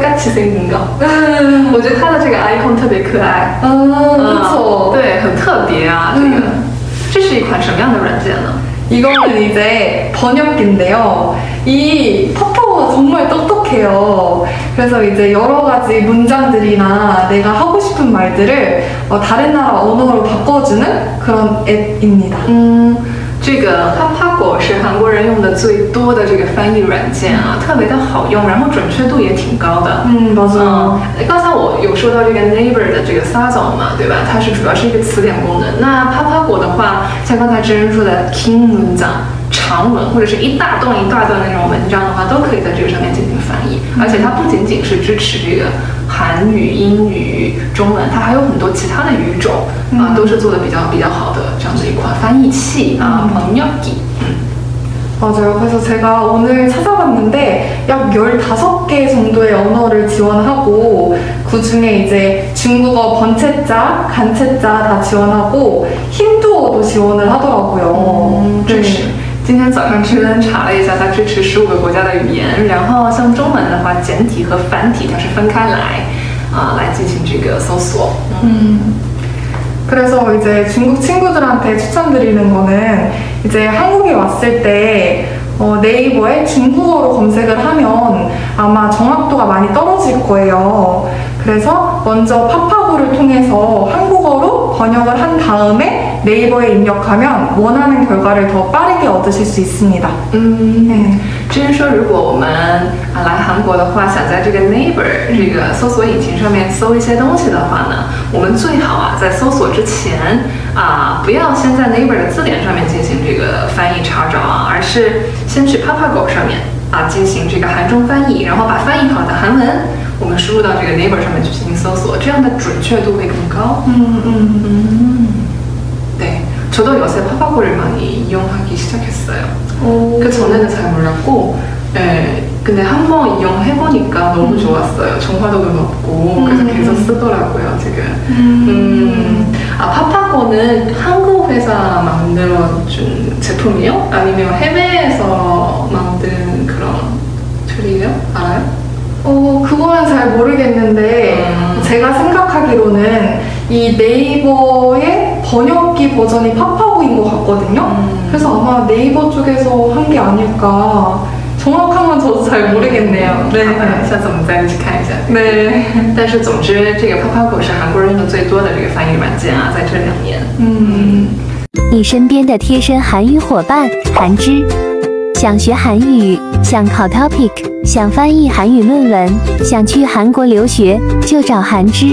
같이 생긴 거。 嗯我觉得它的这个 icon 特别可爱。 아, 嗯 그쵸. 对，很特别啊，这个。嗯这是一款什么样的软件呢？ 이거는 이제 번역기인데요. 이 파파고가 정말 똑똑해요. 그래서 이제 여러 가지 문장들이나 내가 하고 싶은 말들을 어, 다른 나라 언어로 바꿔주는 그런 앱입니다. 嗯，这个 果是韩国人用的最多的这个翻译软件啊特别的好用然后准确度也挺高的。嗯包括刚才我有说到这个 neighbor 的这个 sasa 嘛对吧？它是主要是一个词典功能。那 papa 果的话像刚才真人说的 king 讲长文或者是一大段一大段的那种文章的话都可以在这个上面进行翻译。而且它不仅仅是支持这个韩语英语中文它还有很多其他的语种啊都是做的比较比较好的这样子一款翻译器啊朋友。 맞아요. 그래서 제가 오늘 찾아봤는데 약 15개 정도의 언어를 지원하고 그 중에 이제 중국어 번체자, 간체자 다 지원하고 힌두어도 지원을 하더라고요. 嗯，支持。今天早上去恩查了一下，它支持十五个国家的语言，然后像中文的话，简体和繁体它是分开来啊、来进行这个搜索。嗯 음. 그래서 이제 중국 친구들한테 추천드리는 거는 이제 한국에 왔을 때 어, 네이버에 중국어로 검색을 하면 아마 정확도가 많이 떨어질 거예요. 그래서 먼저 파파고를 통해서 한국어로 번역을 한 다음에 네이버에 입력하면 원하는 결과를 더 빠르게 얻으실 수 있습니다. 嗯， 네. 虽然说如果我们啊来韩国的话想在这个 neighbor 这个搜索引擎上面搜一些东西的话呢我们最好啊在搜索之前啊不要先在 neighbor 的字典上面进行这个翻译查找啊而是先去 papago 上面啊进行这个韩中翻译然后把翻译好的韩文我们输入到这个 neighbor 上面去进行搜索这样的准确度会更高。嗯嗯嗯。 저도 요새 파파고를 많이 이용하기 시작했어요. 오. 그 전에는 잘 몰랐고, 예, 근데 한 번 이용해보니까 너무 좋았어요. 정화도도 높고, 그래서 음. 계속 쓰더라고요, 지금. 음. 음, 아, 파파고는 한국 회사 만들어준 제품이요? 아니면 해외에서 만든 그런 툴이에요? 알아요? 어, 그거는 잘 모르겠는데, 음. 제가 생각하기로는 이 네이버의 번역기 버전이 파파고인 것 같거든요? 음. 그래서 아마 네이버 쪽에서 한 게 아닐까. 정확한 건 저도 잘 모르겠네요. 好的 네. 下次我们再去看一下。 네. 但是总之，这个 Papago 是韩国人用的最多的这个翻译软件啊，在这两年。 음. 你身边的贴身韩语伙伴韩之，想学韩语，想考 TOPIK，想翻译韩语论文，想去韩国留学，就找韩之。